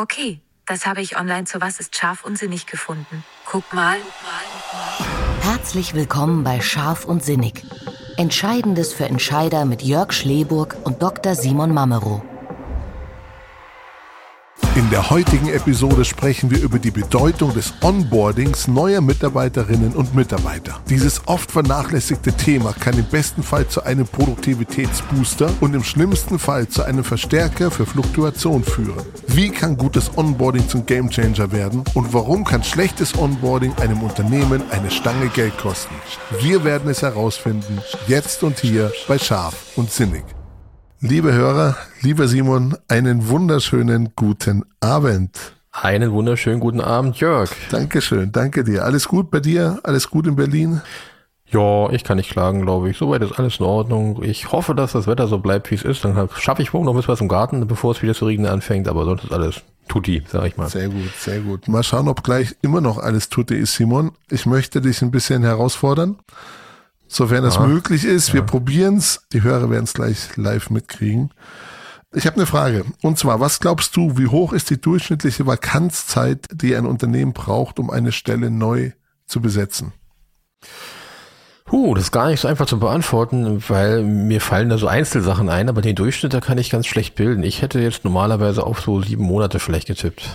Okay, das habe ich online zu Was ist scharf und sinnig gefunden. Guck mal. Herzlich willkommen bei Scharf und Sinnig. Entscheidendes für Entscheider mit Jörg Schleburg und Dr. Simon Mamero. In der heutigen Episode sprechen wir über die Bedeutung des Onboardings neuer Mitarbeiterinnen und Mitarbeiter. Dieses oft vernachlässigte Thema kann im besten Fall zu einem Produktivitätsbooster und im schlimmsten Fall zu einem Verstärker für Fluktuation führen. Wie kann gutes Onboarding zum Gamechanger werden und warum kann schlechtes Onboarding einem Unternehmen eine Stange Geld kosten? Wir werden es herausfinden, jetzt und hier bei Scharf und Sinnig. Liebe Hörer, lieber Simon, einen wunderschönen guten Abend. Einen wunderschönen guten Abend, Jörg. Dankeschön, danke dir. Alles gut bei dir? Alles gut in Berlin? Ja, ich kann nicht klagen, glaube ich. Soweit ist alles in Ordnung. Ich hoffe, dass das Wetter so bleibt, wie es ist. Dann schaffe ich morgen noch ein bisschen was im Garten, bevor es wieder zu regnen anfängt. Aber sonst ist alles tutti, sag ich mal. Sehr gut, sehr gut. Mal schauen, ob gleich immer noch alles tutti ist, Simon. Ich möchte dich ein bisschen herausfordern sofern es möglich ist. Wir ja. probieren es. Die Hörer werden es gleich live mitkriegen. Ich habe eine Frage. Und zwar, was glaubst du, wie hoch ist die durchschnittliche Vakanzzeit, die ein Unternehmen braucht, um eine Stelle neu zu besetzen? Puh, das ist gar nicht so einfach zu beantworten, weil mir fallen da so Einzelsachen ein, aber den Durchschnitt, da kann ich ganz schlecht bilden. Ich hätte jetzt normalerweise auf so sieben Monate vielleicht getippt.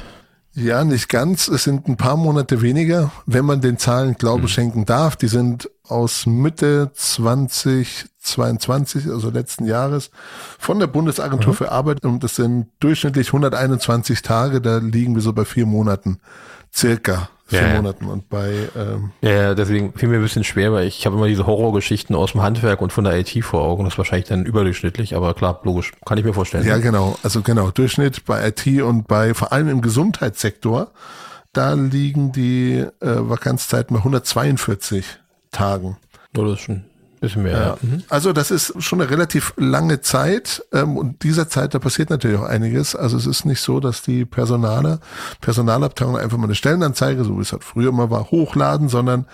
Ja, nicht ganz. Es sind ein paar Monate weniger, wenn man den Zahlen Glauben hm. schenken darf. Die sind aus Mitte 2022, also letzten Jahres, von der Bundesagentur mhm. für Arbeit. Und das sind durchschnittlich 121 Tage. Da liegen wir so bei vier Monaten circa vier ja, Monaten und bei ähm, ja, deswegen fiel mir ein bisschen schwer, weil ich habe immer diese Horrorgeschichten aus dem Handwerk und von der IT vor Augen. Das ist wahrscheinlich dann überdurchschnittlich, aber klar, logisch, kann ich mir vorstellen. Ja, genau. Also genau, Durchschnitt bei IT und bei vor allem im Gesundheitssektor, da liegen die äh, Vakanzzeiten bei 142 Tagen. Das ist schon Bisschen mehr, ja. Mhm. Also das ist schon eine relativ lange Zeit ähm, und dieser Zeit, da passiert natürlich auch einiges. Also es ist nicht so, dass die Personale, Personalabteilung einfach mal eine Stellenanzeige, so wie es halt früher mal war, hochladen, sondern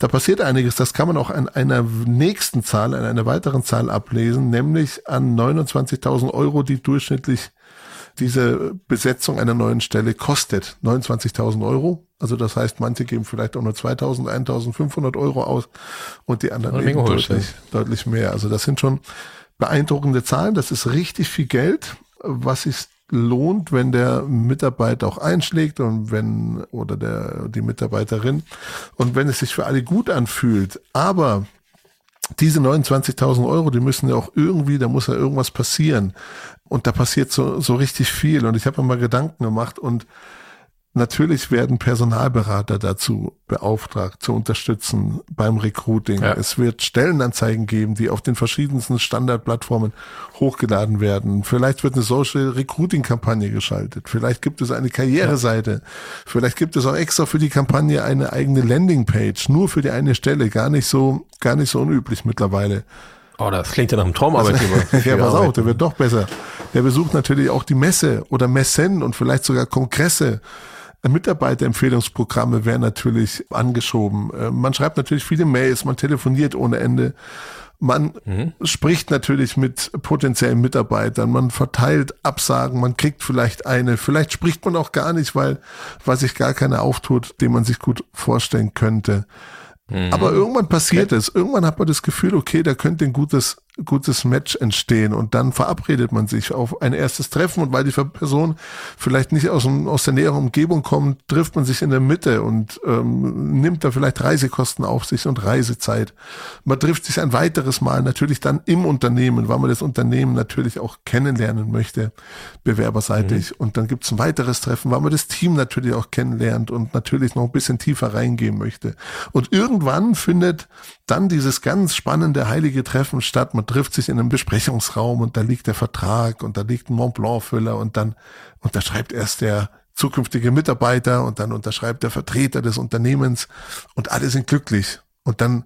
da passiert einiges. Das kann man auch an einer nächsten Zahl, an einer weiteren Zahl ablesen, nämlich an 29.000 Euro, die durchschnittlich diese Besetzung einer neuen Stelle kostet 29.000 Euro. Also das heißt, manche geben vielleicht auch nur 2.000, 1.500 Euro aus und die anderen eben deutlich, deutlich mehr. Also das sind schon beeindruckende Zahlen. Das ist richtig viel Geld, was sich lohnt, wenn der Mitarbeiter auch einschlägt und wenn oder der die Mitarbeiterin und wenn es sich für alle gut anfühlt. Aber diese 29.000 Euro, die müssen ja auch irgendwie, da muss ja irgendwas passieren. Und da passiert so, so richtig viel. Und ich habe mir mal Gedanken gemacht und Natürlich werden Personalberater dazu beauftragt, zu unterstützen beim Recruiting. Ja. Es wird Stellenanzeigen geben, die auf den verschiedensten Standardplattformen hochgeladen werden. Vielleicht wird eine Social Recruiting Kampagne geschaltet. Vielleicht gibt es eine Karriereseite. Ja. Vielleicht gibt es auch extra für die Kampagne eine eigene Landingpage, nur für die eine Stelle. Gar nicht so, gar nicht so unüblich mittlerweile. Oh, das klingt ja nach einem Traumarbeitgeber. Ja, pass auf, der wird doch besser. Der besucht natürlich auch die Messe oder Messen und vielleicht sogar Kongresse. Mitarbeiterempfehlungsprogramme werden natürlich angeschoben. Äh, man schreibt natürlich viele Mails, man telefoniert ohne Ende. Man mhm. spricht natürlich mit potenziellen Mitarbeitern, man verteilt Absagen, man kriegt vielleicht eine, vielleicht spricht man auch gar nicht, weil, weil sich gar keiner auftut, den man sich gut vorstellen könnte. Mhm. Aber irgendwann passiert okay. es. Irgendwann hat man das Gefühl, okay, da könnte ein gutes, gutes Match entstehen und dann verabredet man sich auf ein erstes Treffen und weil die Person vielleicht nicht aus, dem, aus der näheren Umgebung kommt, trifft man sich in der Mitte und ähm, nimmt da vielleicht Reisekosten auf sich und Reisezeit. Man trifft sich ein weiteres Mal, natürlich dann im Unternehmen, weil man das Unternehmen natürlich auch kennenlernen möchte, bewerberseitig. Mhm. Und dann gibt es ein weiteres Treffen, weil man das Team natürlich auch kennenlernt und natürlich noch ein bisschen tiefer reingehen möchte. Und irgendwann findet dann dieses ganz spannende heilige Treffen statt. Man trifft sich in einem Besprechungsraum und da liegt der Vertrag und da liegt ein Mont Blanc Füller und dann unterschreibt erst der zukünftige Mitarbeiter und dann unterschreibt der Vertreter des Unternehmens und alle sind glücklich. Und dann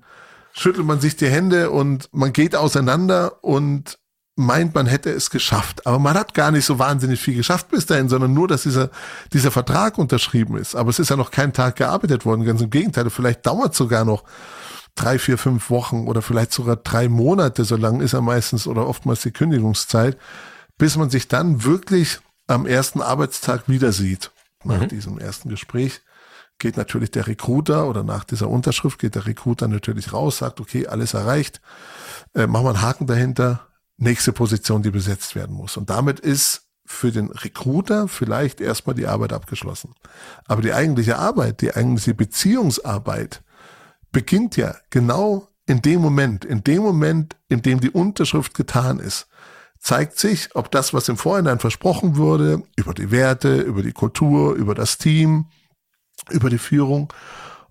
schüttelt man sich die Hände und man geht auseinander und meint, man hätte es geschafft. Aber man hat gar nicht so wahnsinnig viel geschafft bis dahin, sondern nur, dass dieser, dieser Vertrag unterschrieben ist. Aber es ist ja noch kein Tag gearbeitet worden. Ganz im Gegenteil, vielleicht dauert es sogar noch drei, vier, fünf Wochen oder vielleicht sogar drei Monate, so lang ist er meistens oder oftmals die Kündigungszeit, bis man sich dann wirklich am ersten Arbeitstag wieder sieht, nach mhm. diesem ersten Gespräch, geht natürlich der Recruiter oder nach dieser Unterschrift geht der Recruiter natürlich raus, sagt, okay, alles erreicht, äh, machen wir einen Haken dahinter, nächste Position, die besetzt werden muss. Und damit ist für den Recruiter vielleicht erstmal die Arbeit abgeschlossen. Aber die eigentliche Arbeit, die eigentliche Beziehungsarbeit beginnt ja genau in dem Moment, in dem Moment, in dem die Unterschrift getan ist, zeigt sich, ob das, was im Vorhinein versprochen wurde, über die Werte, über die Kultur, über das Team, über die Führung,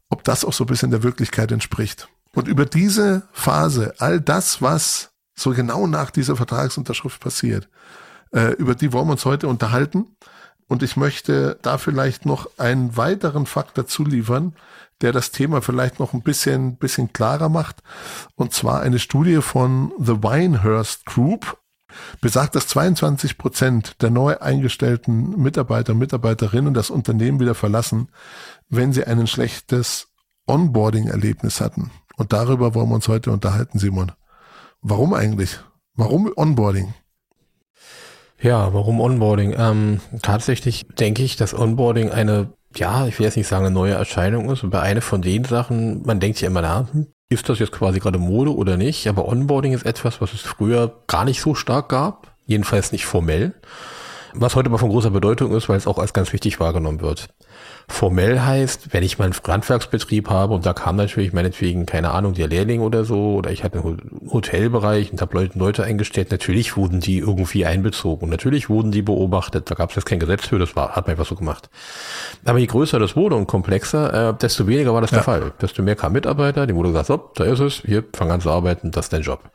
ob das auch so ein bisschen der Wirklichkeit entspricht. Und über diese Phase, all das, was so genau nach dieser Vertragsunterschrift passiert, äh, über die wollen wir uns heute unterhalten. Und ich möchte da vielleicht noch einen weiteren Fakt dazu liefern, der das Thema vielleicht noch ein bisschen, bisschen klarer macht. Und zwar eine Studie von The Winehurst Group besagt, dass 22 Prozent der neu eingestellten Mitarbeiter und Mitarbeiterinnen das Unternehmen wieder verlassen, wenn sie ein schlechtes Onboarding-Erlebnis hatten. Und darüber wollen wir uns heute unterhalten, Simon. Warum eigentlich? Warum Onboarding? Ja, warum Onboarding? Ähm, tatsächlich denke ich, dass Onboarding eine, ja, ich will jetzt nicht sagen eine neue Erscheinung ist, aber eine von den Sachen, man denkt sich immer na, ist das jetzt quasi gerade Mode oder nicht? Aber Onboarding ist etwas, was es früher gar nicht so stark gab, jedenfalls nicht formell, was heute aber von großer Bedeutung ist, weil es auch als ganz wichtig wahrgenommen wird. Formell heißt, wenn ich mal einen Handwerksbetrieb habe und da kam natürlich meinetwegen, keine Ahnung, der Lehrling oder so, oder ich hatte einen Hotelbereich und habe Leute, Leute eingestellt, natürlich wurden die irgendwie einbezogen. Und natürlich wurden die beobachtet, da gab es jetzt kein Gesetz für, das war, hat man einfach so gemacht. Aber je größer das wurde und komplexer, äh, desto weniger war das ja. der Fall. Desto mehr kam Mitarbeiter, die wurde gesagt, so, da ist es, hier, fang an zu arbeiten, das ist dein Job.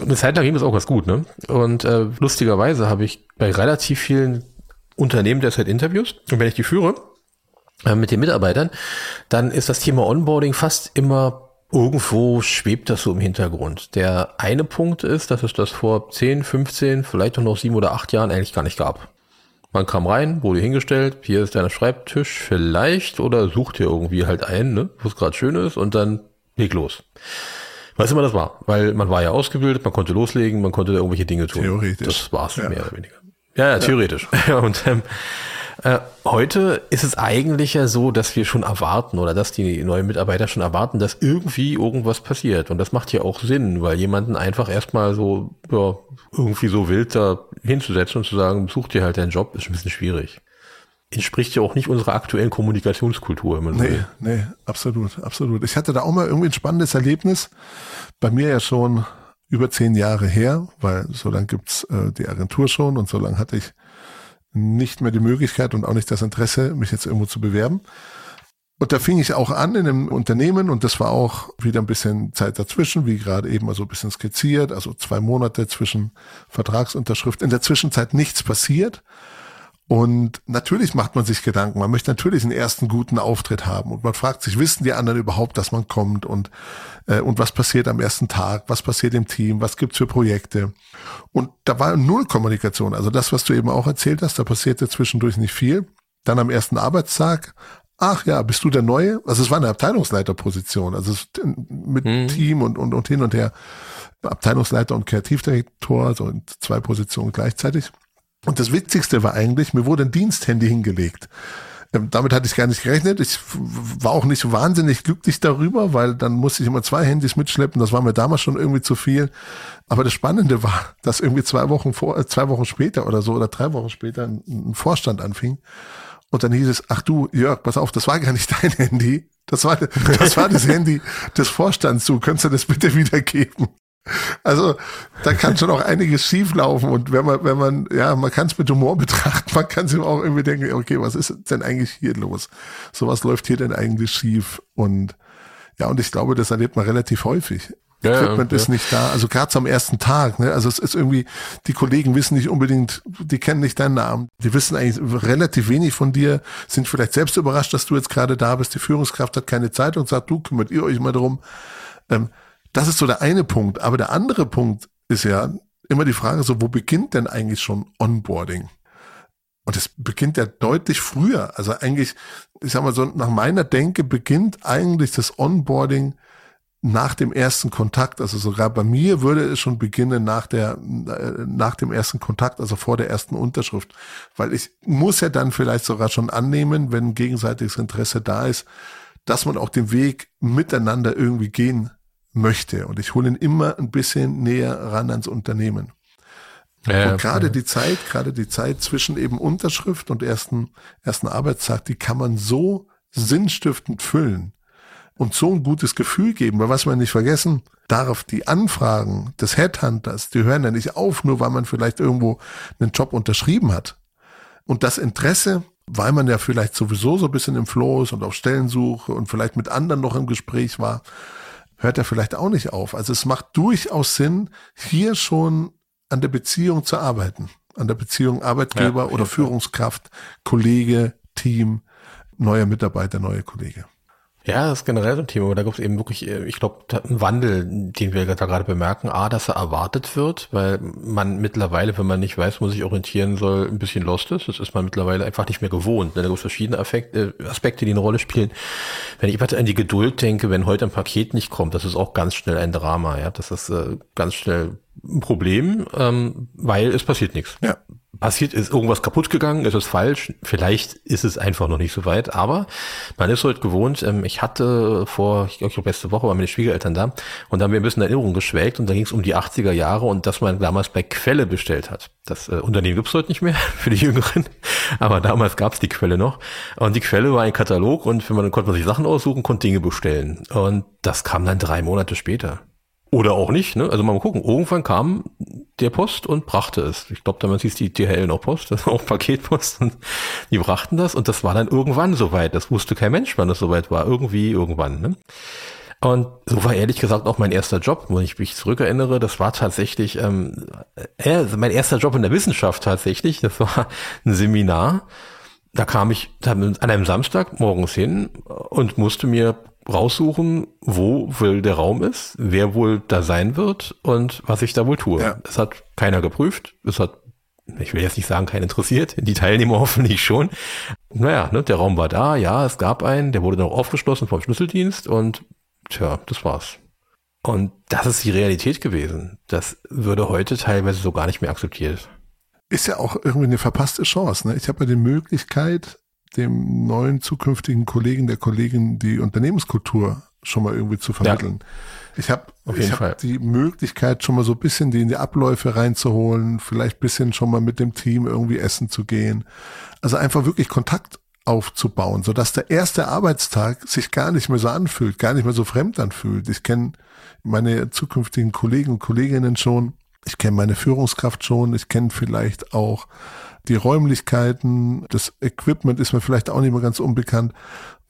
Eine Zeit lang ging das auch ganz gut, ne? Und äh, lustigerweise habe ich bei relativ vielen Unternehmen derzeit Interviews und wenn ich die führe, äh, mit den Mitarbeitern, dann ist das Thema Onboarding fast immer irgendwo schwebt das so im Hintergrund. Der eine Punkt ist, dass es das vor 10, 15, vielleicht auch noch sieben oder acht Jahren eigentlich gar nicht gab. Man kam rein, wurde hingestellt, hier ist dein Schreibtisch vielleicht oder sucht dir irgendwie halt ein, ne, wo es gerade schön ist und dann leg los. Was immer das war, weil man war ja ausgebildet, man konnte loslegen, man konnte da irgendwelche Dinge tun. Theoretisch. Das war's ja. mehr oder weniger. Ja, ja, theoretisch. Ja. und ähm, äh, heute ist es eigentlich ja so, dass wir schon erwarten oder dass die neuen Mitarbeiter schon erwarten, dass irgendwie irgendwas passiert. Und das macht ja auch Sinn, weil jemanden einfach erstmal so, ja, irgendwie so wild da hinzusetzen und zu sagen, such dir halt deinen Job, ist ein bisschen schwierig. Entspricht ja auch nicht unserer aktuellen Kommunikationskultur. nee, will. nee, absolut, absolut. Ich hatte da auch mal irgendwie ein spannendes Erlebnis. Bei mir ja schon über zehn Jahre her, weil so lange gibt's äh, die Agentur schon und so lange hatte ich nicht mehr die Möglichkeit und auch nicht das Interesse, mich jetzt irgendwo zu bewerben. Und da fing ich auch an in einem Unternehmen und das war auch wieder ein bisschen Zeit dazwischen, wie gerade eben mal so ein bisschen skizziert, also zwei Monate zwischen Vertragsunterschrift. In der Zwischenzeit nichts passiert. Und natürlich macht man sich Gedanken. Man möchte natürlich einen ersten guten Auftritt haben. Und man fragt sich, wissen die anderen überhaupt, dass man kommt? Und, äh, und was passiert am ersten Tag? Was passiert im Team? Was gibt's für Projekte? Und da war null Kommunikation. Also das, was du eben auch erzählt hast, da passierte zwischendurch nicht viel. Dann am ersten Arbeitstag, ach ja, bist du der Neue? Also es war eine Abteilungsleiterposition. Also mit mhm. Team und, und, und hin und her. Abteilungsleiter und Kreativdirektor, also in zwei Positionen gleichzeitig. Und das Witzigste war eigentlich, mir wurde ein Diensthandy hingelegt. Ähm, damit hatte ich gar nicht gerechnet. Ich war auch nicht wahnsinnig glücklich darüber, weil dann musste ich immer zwei Handys mitschleppen. Das war mir damals schon irgendwie zu viel. Aber das Spannende war, dass irgendwie zwei Wochen vor, äh, zwei Wochen später oder so oder drei Wochen später ein, Vorstand anfing. Und dann hieß es, ach du, Jörg, pass auf, das war gar nicht dein Handy. Das war, das war das Handy des Vorstands. Du könntest du das bitte wiedergeben? Also da kann schon auch einiges schieflaufen und wenn man, wenn man, ja, man kann es mit Humor betrachten, man kann sich auch irgendwie denken, okay, was ist denn eigentlich hier los? So was läuft hier denn eigentlich schief? Und ja, und ich glaube, das erlebt man relativ häufig. Ja, Equipment ja, ist nicht da, also gerade am ersten Tag, ne? Also es ist irgendwie, die Kollegen wissen nicht unbedingt, die kennen nicht deinen Namen, die wissen eigentlich relativ wenig von dir, sind vielleicht selbst überrascht, dass du jetzt gerade da bist, die Führungskraft hat keine Zeit und sagt, du kümmert ihr euch mal drum. Ähm, das ist so der eine Punkt. Aber der andere Punkt ist ja immer die Frage so, wo beginnt denn eigentlich schon Onboarding? Und es beginnt ja deutlich früher. Also eigentlich, ich sag mal so, nach meiner Denke beginnt eigentlich das Onboarding nach dem ersten Kontakt, also sogar bei mir würde es schon beginnen nach der, äh, nach dem ersten Kontakt, also vor der ersten Unterschrift, weil ich muss ja dann vielleicht sogar schon annehmen, wenn gegenseitiges Interesse da ist, dass man auch den Weg miteinander irgendwie gehen möchte. Und ich hole ihn immer ein bisschen näher ran ans Unternehmen. Ja, und gerade ja. die Zeit, gerade die Zeit zwischen eben Unterschrift und ersten, ersten Arbeitstag, die kann man so sinnstiftend füllen und so ein gutes Gefühl geben, weil was man nicht vergessen darf, die Anfragen des Headhunters, die hören ja nicht auf, nur weil man vielleicht irgendwo einen Job unterschrieben hat. Und das Interesse, weil man ja vielleicht sowieso so ein bisschen im Flow ist und auf Stellensuche und vielleicht mit anderen noch im Gespräch war, hört er vielleicht auch nicht auf. Also es macht durchaus Sinn, hier schon an der Beziehung zu arbeiten. An der Beziehung Arbeitgeber ja, oder Führungskraft, Kollege, Team, neuer Mitarbeiter, neue Kollege. Ja, das ist generell so ein Thema, aber da gibt es eben wirklich, äh, ich glaube, einen Wandel, den wir da gerade bemerken. A, dass er erwartet wird, weil man mittlerweile, wenn man nicht weiß, wo sich orientieren soll, ein bisschen lost ist. Das ist man mittlerweile einfach nicht mehr gewohnt. Da gibt es verschiedene Effekte, äh, Aspekte, die eine Rolle spielen. Wenn ich an die Geduld denke, wenn heute ein Paket nicht kommt, das ist auch ganz schnell ein Drama. Ja, Das ist äh, ganz schnell ein Problem, ähm, weil es passiert nichts. Ja passiert ist irgendwas kaputt gegangen, ist es falsch, vielleicht ist es einfach noch nicht so weit, aber man ist heute gewohnt, ähm, ich hatte vor, ich glaube, letzte Woche waren meine Schwiegereltern da und da haben wir ein bisschen Erinnerung geschwelgt und da ging es um die 80er Jahre und dass man damals bei Quelle bestellt hat. Das äh, Unternehmen gibt's heute nicht mehr für die Jüngeren, aber damals gab's die Quelle noch und die Quelle war ein Katalog und wenn man, konnte man sich Sachen aussuchen, konnte Dinge bestellen und das kam dann drei Monate später. Oder auch nicht, ne? Also mal gucken. Irgendwann kam der Post und brachte es. Ich glaube, damals hieß die DHL noch Post, das war auch Paketpost und die brachten das und das war dann irgendwann soweit. Das wusste kein Mensch, wann das soweit war. Irgendwie, irgendwann, ne? Und so war ehrlich gesagt auch mein erster Job, wenn ich mich zurückerinnere. Das war tatsächlich ähm, äh, mein erster Job in der Wissenschaft tatsächlich. Das war ein Seminar. Da kam ich an einem Samstag morgens hin und musste mir raussuchen, wo wohl der Raum ist, wer wohl da sein wird und was ich da wohl tue. Ja. Das hat keiner geprüft. Es hat, ich will jetzt nicht sagen, keinen interessiert. Die Teilnehmer hoffentlich schon. Naja, ne, der Raum war da, ja, es gab einen, der wurde dann auch aufgeschlossen vom Schlüsseldienst und tja, das war's. Und das ist die Realität gewesen. Das würde heute teilweise so gar nicht mehr akzeptiert. Ist ja auch irgendwie eine verpasste Chance. Ne? Ich habe ja die Möglichkeit, dem neuen zukünftigen Kollegen, der Kollegin die Unternehmenskultur schon mal irgendwie zu vermitteln. Ja. Ich habe hab die Möglichkeit, schon mal so ein bisschen die in die Abläufe reinzuholen, vielleicht bisschen schon mal mit dem Team irgendwie essen zu gehen. Also einfach wirklich Kontakt aufzubauen, so dass der erste Arbeitstag sich gar nicht mehr so anfühlt, gar nicht mehr so fremd anfühlt. Ich kenne meine zukünftigen Kollegen und Kolleginnen schon, ich kenne meine Führungskraft schon, ich kenne vielleicht auch die Räumlichkeiten, das Equipment ist mir vielleicht auch nicht mehr ganz unbekannt,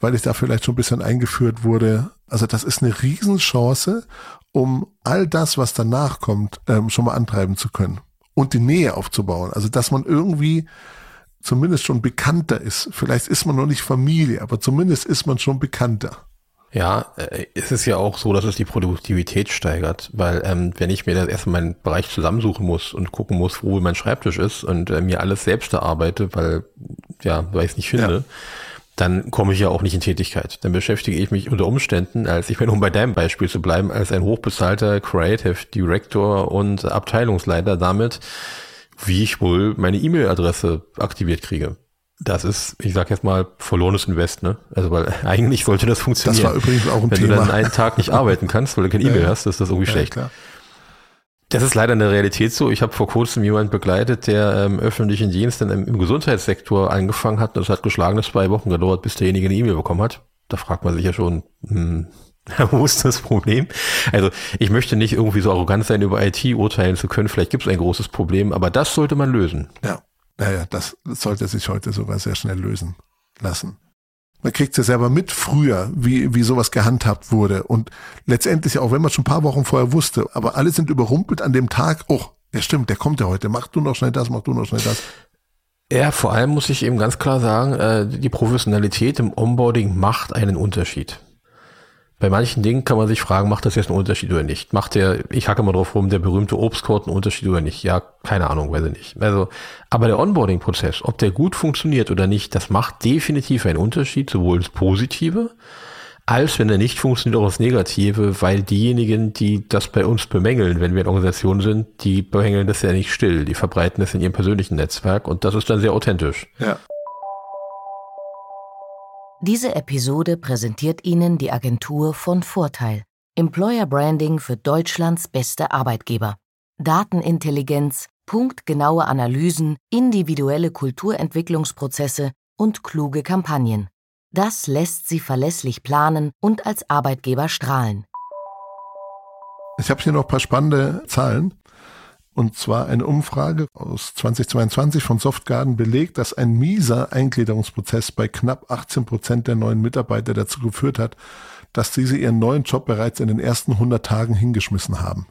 weil ich da vielleicht schon ein bisschen eingeführt wurde. Also das ist eine Riesenchance, um all das, was danach kommt, ähm, schon mal antreiben zu können und die Nähe aufzubauen. Also dass man irgendwie zumindest schon bekannter ist. Vielleicht ist man noch nicht Familie, aber zumindest ist man schon bekannter. Ja, äh, es ist ja auch so, dass es die Produktivität steigert, weil ähm, wenn ich mir das erstmal meinen Bereich zusammensuchen muss und gucken muss, wo mein Schreibtisch ist und äh, mir alles selbst erarbeite, weil ja, weil ich es nicht finde, ja. dann komme ich ja auch nicht in Tätigkeit. Dann beschäftige ich mich unter Umständen, als ich meine, um bei deinem Beispiel zu bleiben, als ein hochbezahlter Creative Director und Abteilungsleiter damit, wie ich wohl meine E-Mail-Adresse aktiviert kriege das ist, ich sag jetzt mal, verlorenes Invest, ne? Also weil eigentlich sollte das funktionieren. Das war übrigens auch ein Wenn Thema. Wenn du dann einen Tag nicht arbeiten kannst, weil du kein E-Mail ja, hast, ist das irgendwie ja, schlecht. Klar. Das ist leider eine Realität so. Ich habe vor kurzem jemanden begleitet, der im öffentlichen Dienst dann im, im Gesundheitssektor angefangen hat. Das hat geschlagene zwei Wochen gedauert, bis derjenige eine E-Mail bekommen hat. Da fragt man sich ja schon, hm, wo ist das Problem? Also ich möchte nicht irgendwie so arrogant sein, über IT urteilen zu können. Vielleicht gibt es ein großes Problem, aber das sollte man lösen. Ja. Naja, das sollte sich heute sogar sehr schnell lösen lassen. Man kriegt es ja selber mit früher, wie, wie sowas gehandhabt wurde. Und letztendlich, auch wenn man schon ein paar Wochen vorher wusste, aber alle sind überrumpelt an dem Tag, oh, ja stimmt, der kommt ja heute, mach du noch schnell das, mach du noch schnell das. Ja, vor allem muss ich eben ganz klar sagen, äh, die Professionalität im Onboarding macht einen Unterschied. Bei manchen Dingen kann man sich fragen, macht das jetzt einen Unterschied oder nicht? Macht der, ich hacke mal drauf rum, der berühmte Obstkorb einen Unterschied oder nicht? Ja, keine Ahnung, weiß ich nicht. Also, aber der Onboarding-Prozess, ob der gut funktioniert oder nicht, das macht definitiv einen Unterschied, sowohl ins Positive, als wenn er nicht funktioniert, auch das Negative, weil diejenigen, die das bei uns bemängeln, wenn wir eine Organisation sind, die bemängeln das ja nicht still, die verbreiten das in ihrem persönlichen Netzwerk und das ist dann sehr authentisch. Ja. Diese Episode präsentiert Ihnen die Agentur von Vorteil. Employer Branding für Deutschlands beste Arbeitgeber. Datenintelligenz, punktgenaue Analysen, individuelle Kulturentwicklungsprozesse und kluge Kampagnen. Das lässt Sie verlässlich planen und als Arbeitgeber strahlen. Ich habe hier noch ein paar spannende Zahlen. Und zwar eine Umfrage aus 2022 von Softgarden belegt, dass ein mieser Eingliederungsprozess bei knapp 18 Prozent der neuen Mitarbeiter dazu geführt hat, dass diese ihren neuen Job bereits in den ersten 100 Tagen hingeschmissen haben.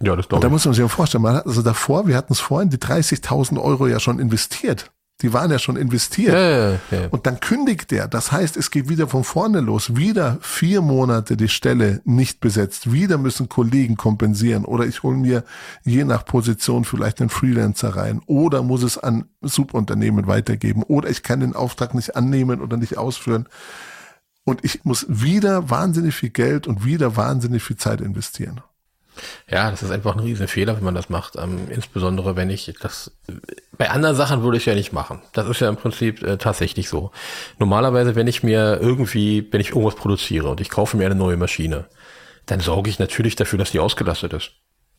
Ja, das Und da muss man sich ja vorstellen, man hat also davor, wir hatten es vorhin, die 30.000 Euro ja schon investiert. Die waren ja schon investiert. Ja, ja, ja. Und dann kündigt der. Das heißt, es geht wieder von vorne los. Wieder vier Monate die Stelle nicht besetzt. Wieder müssen Kollegen kompensieren. Oder ich hole mir je nach Position vielleicht einen Freelancer rein. Oder muss es an Subunternehmen weitergeben. Oder ich kann den Auftrag nicht annehmen oder nicht ausführen. Und ich muss wieder wahnsinnig viel Geld und wieder wahnsinnig viel Zeit investieren. Ja, das ist einfach ein riesen Fehler, wenn man das macht. Ähm, insbesondere wenn ich das bei anderen Sachen würde ich ja nicht machen. Das ist ja im Prinzip äh, tatsächlich so. Normalerweise, wenn ich mir irgendwie, wenn ich irgendwas produziere und ich kaufe mir eine neue Maschine, dann sorge ich natürlich dafür, dass die ausgelastet ist.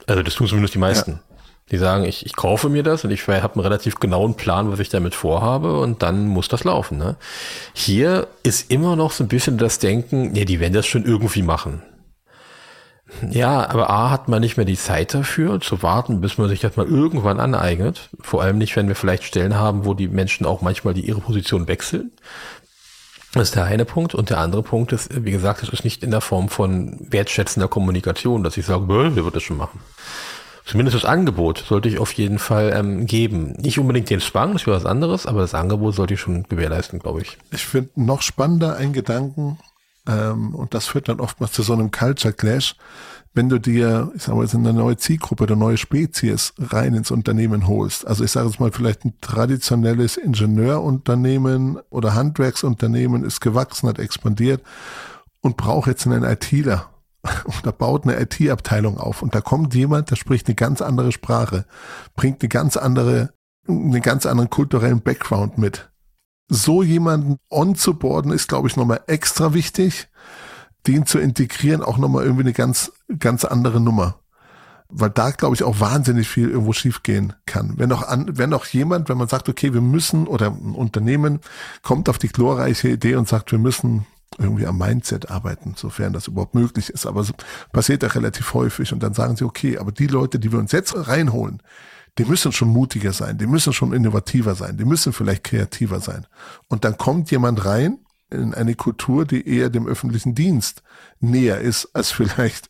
Also das tun zumindest die meisten. Ja. Die sagen, ich, ich kaufe mir das und ich habe einen relativ genauen Plan, was ich damit vorhabe und dann muss das laufen. Ne? Hier ist immer noch so ein bisschen das Denken, nee, die werden das schon irgendwie machen. Ja, aber A hat man nicht mehr die Zeit dafür, zu warten, bis man sich das mal irgendwann aneignet. Vor allem nicht, wenn wir vielleicht Stellen haben, wo die Menschen auch manchmal die ihre Position wechseln. Das ist der eine Punkt. Und der andere Punkt ist, wie gesagt, es ist nicht in der Form von wertschätzender Kommunikation, dass ich sage, wer wird das schon machen. Zumindest das Angebot sollte ich auf jeden Fall ähm, geben. Nicht unbedingt den Zwang, das wäre was anderes, aber das Angebot sollte ich schon gewährleisten, glaube ich. Ich finde noch spannender ein Gedanken, ähm, und das führt dann oftmals zu so einem Culture Clash, wenn du dir, ich sage mal, eine neue Zielgruppe eine neue Spezies rein ins Unternehmen holst. Also ich sage jetzt mal, vielleicht ein traditionelles Ingenieurunternehmen oder Handwerksunternehmen ist gewachsen, hat expandiert und braucht jetzt einen ITler oder baut eine IT-Abteilung auf. Und da kommt jemand, der spricht eine ganz andere Sprache, bringt eine ganz andere, einen ganz anderen kulturellen Background mit so jemanden on zu boarden ist, glaube ich, nochmal extra wichtig. Den zu integrieren, auch nochmal irgendwie eine ganz, ganz andere Nummer. Weil da, glaube ich, auch wahnsinnig viel irgendwo schiefgehen kann. Wenn noch, an, wenn noch jemand, wenn man sagt, okay, wir müssen, oder ein Unternehmen kommt auf die glorreiche Idee und sagt, wir müssen irgendwie am Mindset arbeiten, sofern das überhaupt möglich ist. Aber es passiert ja relativ häufig. Und dann sagen sie, okay, aber die Leute, die wir uns jetzt reinholen, die müssen schon mutiger sein, die müssen schon innovativer sein, die müssen vielleicht kreativer sein. Und dann kommt jemand rein in eine Kultur, die eher dem öffentlichen Dienst näher ist als vielleicht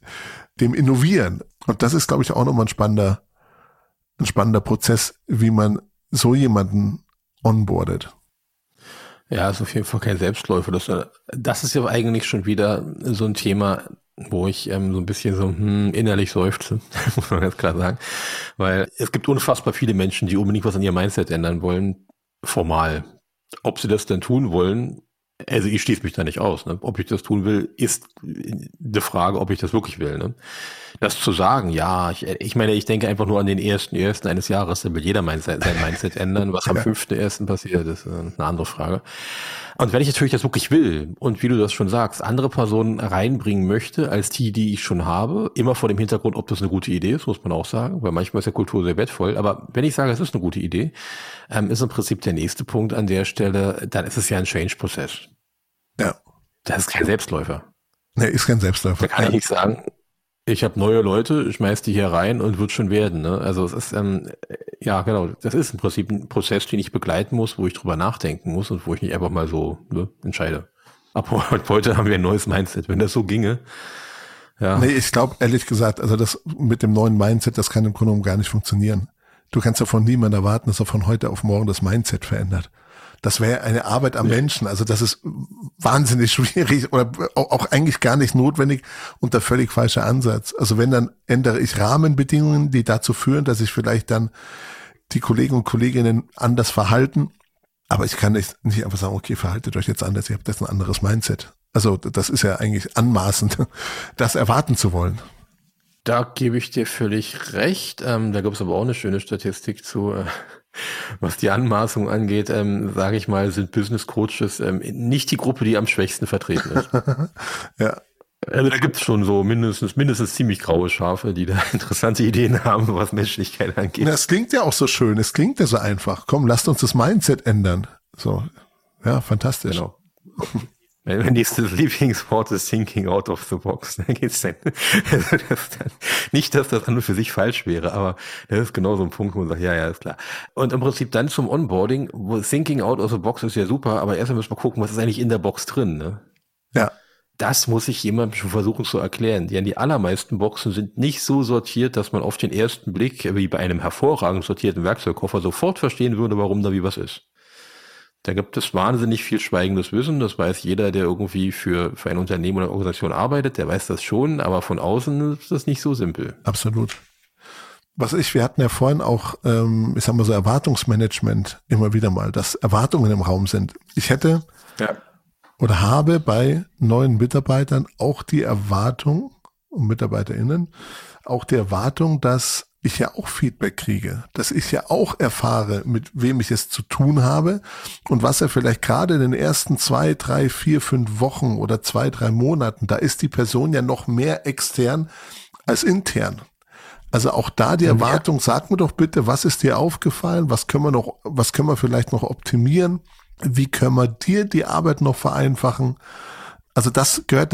dem Innovieren. Und das ist, glaube ich, auch nochmal ein spannender, ein spannender Prozess, wie man so jemanden onboardet. Ja, ist auf jeden Fall kein Selbstläufer. Das, das ist ja eigentlich schon wieder so ein Thema, wo ich ähm, so ein bisschen so hm, innerlich seufze, muss man ganz klar sagen. Weil es gibt unfassbar viele Menschen, die unbedingt was an ihrem Mindset ändern wollen, formal. Ob sie das denn tun wollen, also ich schließe mich da nicht aus. Ne? Ob ich das tun will, ist die Frage, ob ich das wirklich will. Ne? Das zu sagen, ja, ich, ich meine, ich denke einfach nur an den ersten ersten eines Jahres, da will jeder mein, sein Mindset ändern. Was am fünften ersten passiert, ist eine andere Frage. Und wenn ich natürlich das wirklich will und wie du das schon sagst, andere Personen reinbringen möchte als die, die ich schon habe, immer vor dem Hintergrund, ob das eine gute Idee ist, muss man auch sagen, weil manchmal ist ja Kultur sehr wertvoll. Aber wenn ich sage, es ist eine gute Idee, ähm, ist im Prinzip der nächste Punkt an der Stelle, dann ist es ja ein Change-Prozess. Ja. Das ist kein Selbstläufer. Nee, ist kein Selbstläufer. Da kann ich nicht sagen, ich habe neue Leute, ich schmeiß die hier rein und wird schon werden. Ne? Also es ist, ähm, ja genau, das ist im Prinzip ein Prozess, den ich begleiten muss, wo ich drüber nachdenken muss und wo ich nicht einfach mal so ne, entscheide. Ab heute haben wir ein neues Mindset. Wenn das so ginge, ja. Nee, ich glaube ehrlich gesagt, also das mit dem neuen Mindset, das kann im Grunde genommen gar nicht funktionieren. Du kannst ja von niemandem erwarten, dass er von heute auf morgen das Mindset verändert. Das wäre eine Arbeit am ja. Menschen. Also das ist wahnsinnig schwierig oder auch eigentlich gar nicht notwendig und der völlig falsche Ansatz. Also wenn, dann ändere ich Rahmenbedingungen, die dazu führen, dass sich vielleicht dann die Kollegen und Kolleginnen anders verhalten. Aber ich kann nicht, nicht einfach sagen, okay, verhaltet euch jetzt anders, ihr habt jetzt ein anderes Mindset. Also das ist ja eigentlich anmaßend, das erwarten zu wollen. Da gebe ich dir völlig recht. Ähm, da gibt es aber auch eine schöne Statistik zu, äh, was die Anmaßung angeht. Ähm, Sage ich mal, sind Business Coaches ähm, nicht die Gruppe, die am schwächsten vertreten ist. ja. Also da gibt es schon so mindestens, mindestens ziemlich graue Schafe, die da interessante Ideen haben, was Menschlichkeit angeht. Es klingt ja auch so schön, es klingt ja so einfach. Komm, lasst uns das Mindset ändern. So, ja, fantastisch. Genau. Mein nächstes Lieblingswort ist Thinking out of the box. Da geht's dann, also das dann, nicht, dass das an für sich falsch wäre, aber das ist genau so ein Punkt, wo man sagt, ja, ja, ist klar. Und im Prinzip dann zum Onboarding, wo Thinking out of the box ist ja super, aber erstmal müssen wir gucken, was ist eigentlich in der Box drin, ne? Ja. Das muss ich jemandem schon versuchen zu erklären. Denn die allermeisten Boxen sind nicht so sortiert, dass man auf den ersten Blick, wie bei einem hervorragend sortierten Werkzeugkoffer, sofort verstehen würde, warum da wie was ist. Da gibt es wahnsinnig viel schweigendes Wissen. Das weiß jeder, der irgendwie für, für ein Unternehmen oder Organisation arbeitet, der weiß das schon, aber von außen ist das nicht so simpel. Absolut. Was ich, wir hatten ja vorhin auch, ähm, ich sag mal so Erwartungsmanagement immer wieder mal, dass Erwartungen im Raum sind. Ich hätte ja. oder habe bei neuen Mitarbeitern auch die Erwartung und MitarbeiterInnen auch die Erwartung, dass ich ja auch Feedback kriege, dass ich ja auch erfahre, mit wem ich es zu tun habe und was er vielleicht gerade in den ersten zwei, drei, vier, fünf Wochen oder zwei, drei Monaten, da ist die Person ja noch mehr extern als intern. Also auch da die Erwartung, sag mir doch bitte, was ist dir aufgefallen? Was können wir noch, was können wir vielleicht noch optimieren? Wie können wir dir die Arbeit noch vereinfachen? Also das gehört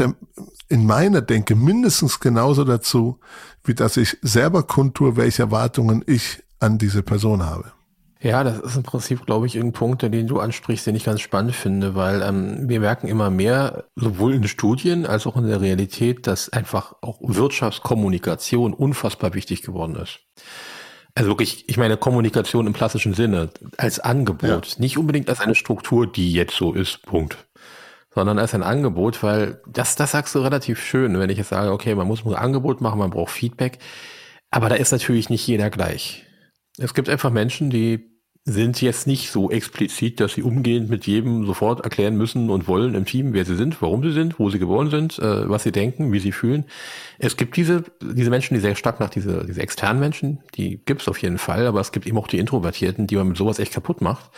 in meiner Denke mindestens genauso dazu, wie dass ich selber kundtue, welche Erwartungen ich an diese Person habe. Ja, das ist im Prinzip, glaube ich, ein Punkt, den du ansprichst, den ich ganz spannend finde, weil ähm, wir merken immer mehr, sowohl in Studien als auch in der Realität, dass einfach auch Wirtschaftskommunikation unfassbar wichtig geworden ist. Also wirklich, ich meine Kommunikation im klassischen Sinne, als Angebot, ja. nicht unbedingt als eine Struktur, die jetzt so ist, Punkt sondern als ein Angebot, weil das, das sagst du relativ schön, wenn ich jetzt sage, okay, man muss ein Angebot machen, man braucht Feedback, aber da ist natürlich nicht jeder gleich. Es gibt einfach Menschen, die sind jetzt nicht so explizit, dass sie umgehend mit jedem sofort erklären müssen und wollen im Team, wer sie sind, warum sie sind, wo sie geboren sind, äh, was sie denken, wie sie fühlen. Es gibt diese, diese Menschen, die sehr stark nach diese, diese externen Menschen, die gibt es auf jeden Fall, aber es gibt eben auch die Introvertierten, die man mit sowas echt kaputt macht.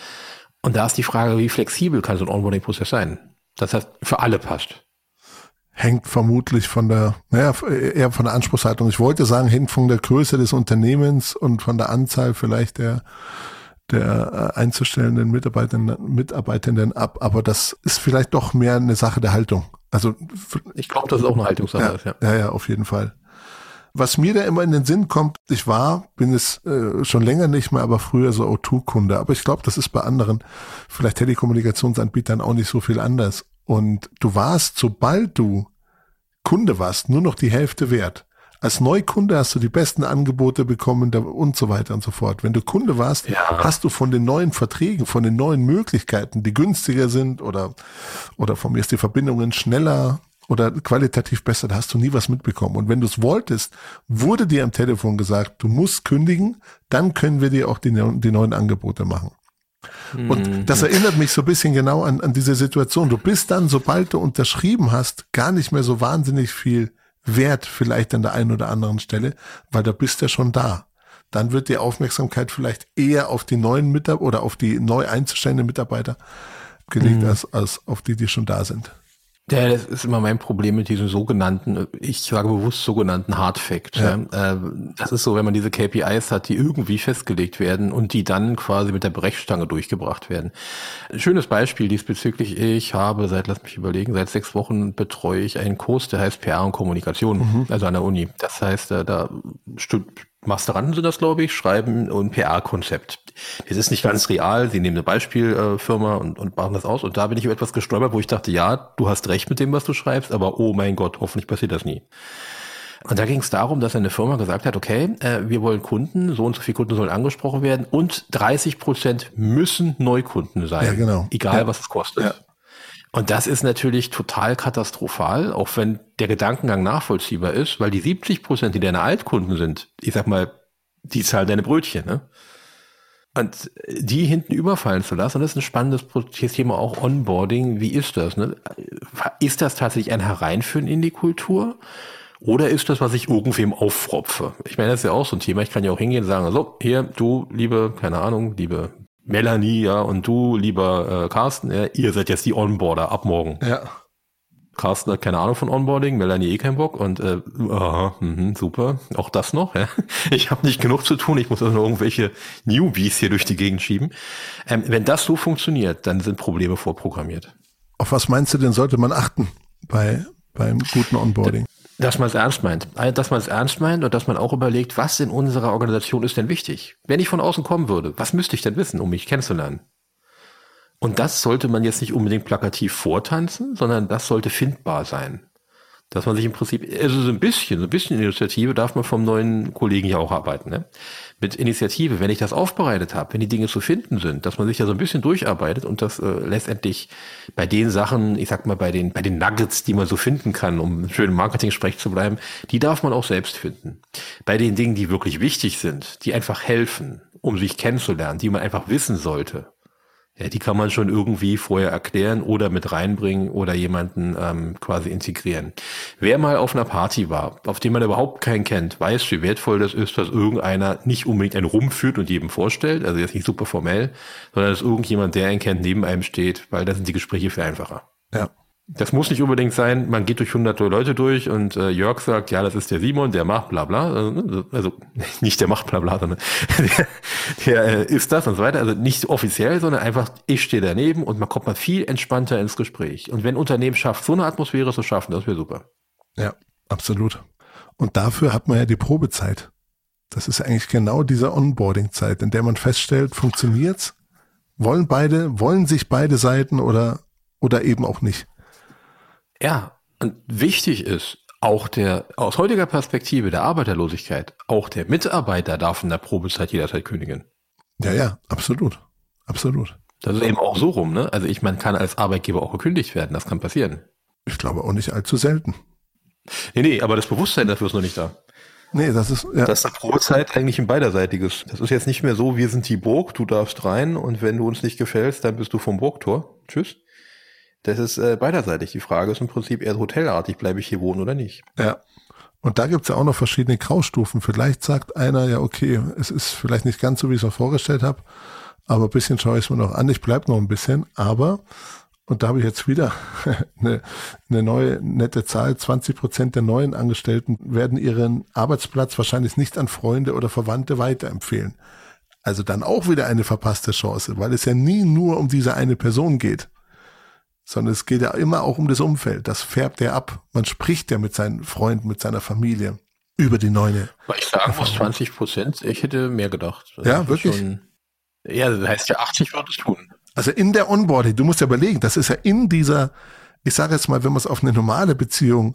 Und da ist die Frage, wie flexibel kann so ein Onboarding-Prozess sein? Das heißt, für alle passt. Hängt vermutlich von der, naja, eher von der Anspruchshaltung. Ich wollte sagen, hängt von der Größe des Unternehmens und von der Anzahl vielleicht der, der äh, einzustellenden Mitarbeitenden, Mitarbeitenden ab. Aber das ist vielleicht doch mehr eine Sache der Haltung. Also ich glaube, das ist auch eine Haltungssache. Ja, ja, ja, auf jeden Fall. Was mir da immer in den Sinn kommt, ich war, bin es äh, schon länger nicht mehr, aber früher so O2-Kunde. Aber ich glaube, das ist bei anderen, vielleicht Telekommunikationsanbietern auch nicht so viel anders. Und du warst, sobald du Kunde warst, nur noch die Hälfte wert. Als Neukunde hast du die besten Angebote bekommen und so weiter und so fort. Wenn du Kunde warst, ja. hast du von den neuen Verträgen, von den neuen Möglichkeiten, die günstiger sind oder, oder von mir ist die Verbindungen schneller oder qualitativ besser, da hast du nie was mitbekommen. Und wenn du es wolltest, wurde dir am Telefon gesagt, du musst kündigen, dann können wir dir auch die, die neuen Angebote machen. Und mhm. das erinnert mich so ein bisschen genau an, an diese Situation. Du bist dann, sobald du unterschrieben hast, gar nicht mehr so wahnsinnig viel wert, vielleicht an der einen oder anderen Stelle, weil da bist du schon da. Dann wird die Aufmerksamkeit vielleicht eher auf die neuen Mitarbeiter oder auf die neu einzustellenden Mitarbeiter gelegt, mhm. als, als auf die, die schon da sind. Ja, das ist immer mein Problem mit diesen sogenannten, ich sage bewusst sogenannten Hard Fact. Ja. Ja. Äh, das ist so, wenn man diese KPIs hat, die irgendwie festgelegt werden und die dann quasi mit der Brechstange durchgebracht werden. Ein schönes Beispiel diesbezüglich, ich habe seit, lass mich überlegen, seit sechs Wochen betreue ich einen Kurs, der heißt PR und Kommunikation, mhm. also an der Uni. Das heißt, äh, da Masteranden sind das, glaube ich, schreiben ein PR-Konzept. Es ist nicht ganz real. Sie nehmen eine Beispielfirma und, und machen das aus. Und da bin ich über etwas gestolpert, wo ich dachte, ja, du hast recht mit dem, was du schreibst, aber oh mein Gott, hoffentlich passiert das nie. Und da ging es darum, dass eine Firma gesagt hat, okay, äh, wir wollen Kunden, so und so viele Kunden sollen angesprochen werden und 30 Prozent müssen Neukunden sein. Ja, genau. Egal, ja. was es kostet. Ja. Und das ist natürlich total katastrophal, auch wenn der Gedankengang nachvollziehbar ist, weil die 70 Prozent, die deine Altkunden sind, ich sag mal, die zahlen deine Brötchen, ne? Und die hinten überfallen zu lassen, das ist ein spannendes Thema auch Onboarding. Wie ist das? Ne? ist das tatsächlich ein Hereinführen in die Kultur? Oder ist das, was ich irgendwem auffropfe? Ich meine, das ist ja auch so ein Thema. Ich kann ja auch hingehen und sagen, so, hier, du, liebe, keine Ahnung, liebe Melanie, ja, und du, lieber äh, Carsten, ja, ihr seid jetzt die Onboarder ab morgen. Ja. Carsten hat keine Ahnung von Onboarding, Melanie eh keinen Bock und äh, aha, mh, super, auch das noch. Ja. Ich habe nicht genug zu tun, ich muss also noch irgendwelche Newbies hier durch die Gegend schieben. Ähm, wenn das so funktioniert, dann sind Probleme vorprogrammiert. Auf was meinst du denn, sollte man achten bei beim guten Onboarding? Dass man es ernst meint. Dass man es ernst meint und dass man auch überlegt, was in unserer Organisation ist denn wichtig? Wenn ich von außen kommen würde, was müsste ich denn wissen, um mich kennenzulernen? Und das sollte man jetzt nicht unbedingt plakativ vortanzen, sondern das sollte findbar sein. Dass man sich im Prinzip, also so ein bisschen, so ein bisschen Initiative darf man vom neuen Kollegen ja auch arbeiten. Ne? Mit Initiative, wenn ich das aufbereitet habe, wenn die Dinge zu finden sind, dass man sich da so ein bisschen durcharbeitet und das äh, letztendlich bei den Sachen, ich sag mal, bei den, bei den Nuggets, die man so finden kann, um schön im Marketing-Sprech zu bleiben, die darf man auch selbst finden. Bei den Dingen, die wirklich wichtig sind, die einfach helfen, um sich kennenzulernen, die man einfach wissen sollte, ja, die kann man schon irgendwie vorher erklären oder mit reinbringen oder jemanden ähm, quasi integrieren. Wer mal auf einer Party war, auf dem man überhaupt keinen kennt, weiß, wie wertvoll das ist, dass irgendeiner nicht unbedingt einen rumführt und jedem vorstellt, also jetzt nicht super formell, sondern dass irgendjemand, der einen kennt, neben einem steht, weil da sind die Gespräche viel einfacher. Ja. Das muss nicht unbedingt sein, man geht durch hunderte Leute durch und äh, Jörg sagt, ja, das ist der Simon, der macht bla bla. Also, ne, also nicht der macht bla bla, sondern der, der äh, ist das und so weiter. Also nicht offiziell, sondern einfach, ich stehe daneben und man kommt mal viel entspannter ins Gespräch. Und wenn Unternehmen schafft, so eine Atmosphäre zu schaffen, das wäre super. Ja, absolut. Und dafür hat man ja die Probezeit. Das ist eigentlich genau diese Onboarding-Zeit, in der man feststellt, funktioniert's? Wollen beide, wollen sich beide Seiten oder, oder eben auch nicht? Ja, und wichtig ist, auch der, aus heutiger Perspektive der Arbeiterlosigkeit, auch der Mitarbeiter darf in der Probezeit jederzeit kündigen. Ja, ja, absolut. Absolut. Das ist eben auch so rum, ne? Also ich, man kann als Arbeitgeber auch gekündigt werden, das kann passieren. Ich glaube auch nicht allzu selten. Nee, nee, aber das Bewusstsein dafür ist noch nicht da. Nee, das ist, ja. Das ist eine Probezeit eigentlich ein beiderseitiges. Das ist jetzt nicht mehr so, wir sind die Burg, du darfst rein und wenn du uns nicht gefällst, dann bist du vom Burgtor. Tschüss. Das ist äh, beiderseitig. Die Frage ist im Prinzip eher hotelartig, bleibe ich hier wohnen oder nicht. Ja. Und da gibt's ja auch noch verschiedene Graustufen. Vielleicht sagt einer, ja, okay, es ist vielleicht nicht ganz so, wie ich es mir vorgestellt habe, aber ein bisschen schaue ich es mir noch an, ich bleib noch ein bisschen, aber, und da habe ich jetzt wieder eine, eine neue nette Zahl, 20 Prozent der neuen Angestellten werden ihren Arbeitsplatz wahrscheinlich nicht an Freunde oder Verwandte weiterempfehlen. Also dann auch wieder eine verpasste Chance, weil es ja nie nur um diese eine Person geht sondern es geht ja immer auch um das Umfeld. Das färbt er ab. Man spricht ja mit seinen Freunden, mit seiner Familie über die neue. Ich sagen muss, 20 Prozent, ich hätte mehr gedacht. Das ja, wirklich? Schon, ja, das heißt ja 80 wird es tun. Also in der Onboarding, du musst ja überlegen, das ist ja in dieser, ich sage jetzt mal, wenn man es auf eine normale Beziehung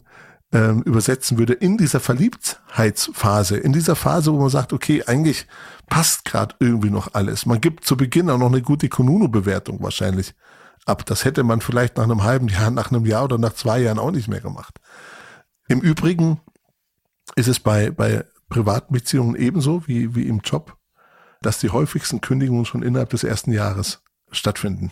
ähm, übersetzen würde, in dieser Verliebtheitsphase, in dieser Phase, wo man sagt, okay, eigentlich passt gerade irgendwie noch alles. Man gibt zu Beginn auch noch eine gute Konuno-Bewertung wahrscheinlich ab. Das hätte man vielleicht nach einem halben Jahr, nach einem Jahr oder nach zwei Jahren auch nicht mehr gemacht. Im Übrigen ist es bei, bei privaten Beziehungen ebenso wie, wie im Job, dass die häufigsten Kündigungen schon innerhalb des ersten Jahres stattfinden.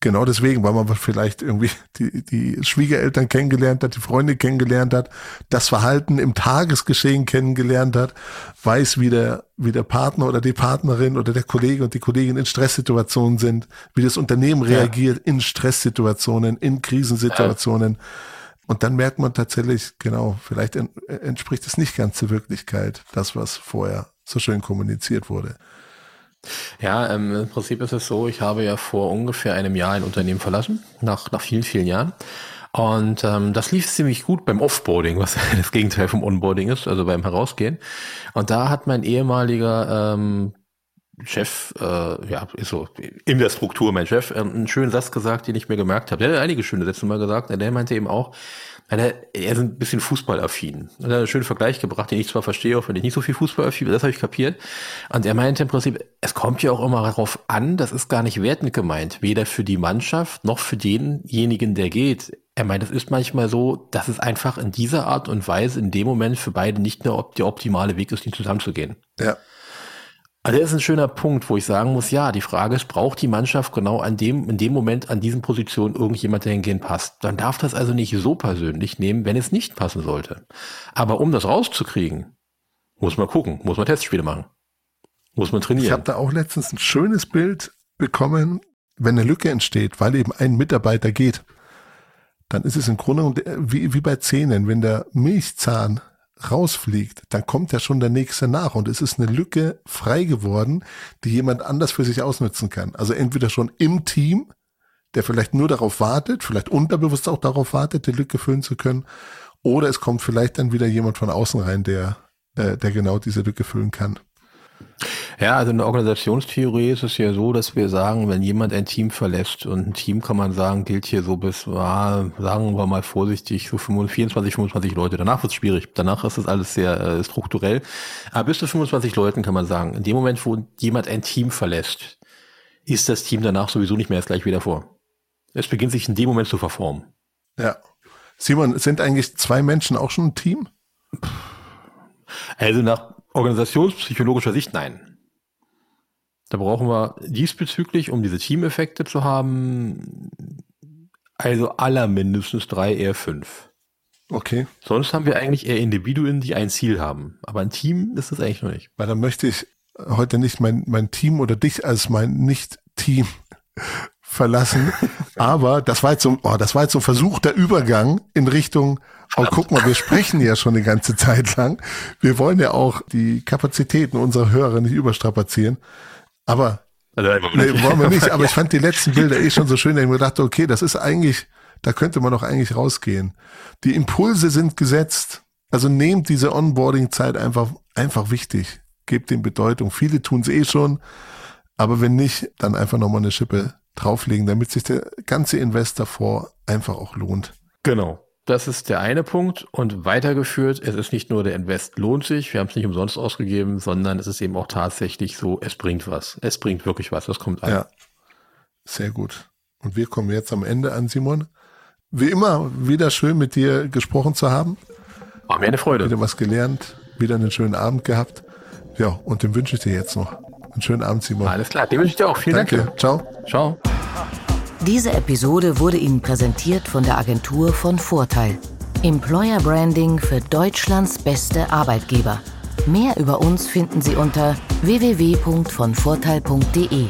Genau deswegen, weil man vielleicht irgendwie die, die Schwiegereltern kennengelernt hat, die Freunde kennengelernt hat, das Verhalten im Tagesgeschehen kennengelernt hat, weiß, wie der, wie der Partner oder die Partnerin oder der Kollege und die Kollegin in Stresssituationen sind, wie das Unternehmen ja. reagiert in Stresssituationen, in Krisensituationen. Ja. Und dann merkt man tatsächlich, genau, vielleicht entspricht es nicht ganz der Wirklichkeit, das, was vorher so schön kommuniziert wurde. Ja, ähm, im Prinzip ist es so, ich habe ja vor ungefähr einem Jahr ein Unternehmen verlassen, nach, nach vielen, vielen Jahren. Und ähm, das lief ziemlich gut beim Offboarding, was das Gegenteil vom Onboarding ist, also beim Herausgehen. Und da hat mein ehemaliger ähm, Chef, äh, ja, ist so in der Struktur mein Chef, ähm, einen schönen Satz gesagt, den ich mir gemerkt habe. Der hat einige schöne Sätze mal gesagt. Der meinte eben auch, er ist ein bisschen fußballaffin. Er hat einen schönen Vergleich gebracht, den ich zwar verstehe, auch wenn ich nicht so viel fußballaffin bin, das habe ich kapiert. Und er meinte im Prinzip, es kommt ja auch immer darauf an, das ist gar nicht wertend gemeint, weder für die Mannschaft noch für denjenigen, der geht. Er meint, es ist manchmal so, dass es einfach in dieser Art und Weise in dem Moment für beide nicht mehr der optimale Weg ist, nicht zusammenzugehen. Ja. Also das ist ein schöner Punkt, wo ich sagen muss, ja, die Frage ist, braucht die Mannschaft genau an dem, in dem Moment an diesen Positionen irgendjemand, der hingehen passt? Dann darf das also nicht so persönlich nehmen, wenn es nicht passen sollte. Aber um das rauszukriegen, muss man gucken, muss man Testspiele machen. Muss man trainieren. Ich habe da auch letztens ein schönes Bild bekommen, wenn eine Lücke entsteht, weil eben ein Mitarbeiter geht. Dann ist es im Grunde wie, wie bei Zähnen, wenn der Milchzahn rausfliegt, dann kommt ja schon der nächste nach und es ist eine Lücke frei geworden, die jemand anders für sich ausnutzen kann. Also entweder schon im Team, der vielleicht nur darauf wartet, vielleicht unterbewusst auch darauf wartet, die Lücke füllen zu können, oder es kommt vielleicht dann wieder jemand von außen rein, der, äh, der genau diese Lücke füllen kann. Ja, also in der Organisationstheorie ist es ja so, dass wir sagen, wenn jemand ein Team verlässt und ein Team kann man sagen, gilt hier so bis, ja, sagen wir mal vorsichtig, so 24, 25 Leute. Danach wird es schwierig. Danach ist das alles sehr äh, strukturell. Aber bis zu 25 Leuten kann man sagen, in dem Moment, wo jemand ein Team verlässt, ist das Team danach sowieso nicht mehr erst gleich wieder vor. Es beginnt sich in dem Moment zu verformen. Ja. Simon, sind eigentlich zwei Menschen auch schon ein Team? Also nach organisationspsychologischer Sicht nein. Da brauchen wir diesbezüglich, um diese Teameffekte zu haben, also aller mindestens drei, eher fünf. Okay. Sonst haben wir eigentlich eher Individuen, die ein Ziel haben. Aber ein Team ist es eigentlich noch nicht. Weil dann möchte ich heute nicht mein, mein Team oder dich als mein Nicht-Team verlassen. Aber das war jetzt so, oh, das war jetzt so ein versuchter Übergang in Richtung, oh, guck mal, wir sprechen ja schon eine ganze Zeit lang. Wir wollen ja auch die Kapazitäten unserer Hörer nicht überstrapazieren. Aber also, nee, wollen wir nicht, aber ich fand die letzten Bilder eh schon so schön, dass ich mir dachte, okay, das ist eigentlich, da könnte man doch eigentlich rausgehen. Die Impulse sind gesetzt. Also nehmt diese Onboarding-Zeit einfach, einfach wichtig. Gebt dem Bedeutung. Viele tun es eh schon, aber wenn nicht, dann einfach nochmal eine Schippe drauflegen, damit sich der ganze Invest davor einfach auch lohnt. Genau. Das ist der eine Punkt. Und weitergeführt, es ist nicht nur der Invest lohnt sich, wir haben es nicht umsonst ausgegeben, sondern es ist eben auch tatsächlich so, es bringt was. Es bringt wirklich was, das kommt an. Ja, sehr gut. Und wir kommen jetzt am Ende an, Simon. Wie immer, wieder schön mit dir gesprochen zu haben. War mir eine Freude. Wieder was gelernt, wieder einen schönen Abend gehabt. Ja, und den wünsche ich dir jetzt noch. Einen schönen Abend, Simon. Alles klar, den wünsche ich dir auch. Vielen Danke. Dank. Ciao. Ciao. Diese Episode wurde Ihnen präsentiert von der Agentur von Vorteil. Employer Branding für Deutschlands beste Arbeitgeber. Mehr über uns finden Sie unter www.vonvorteil.de.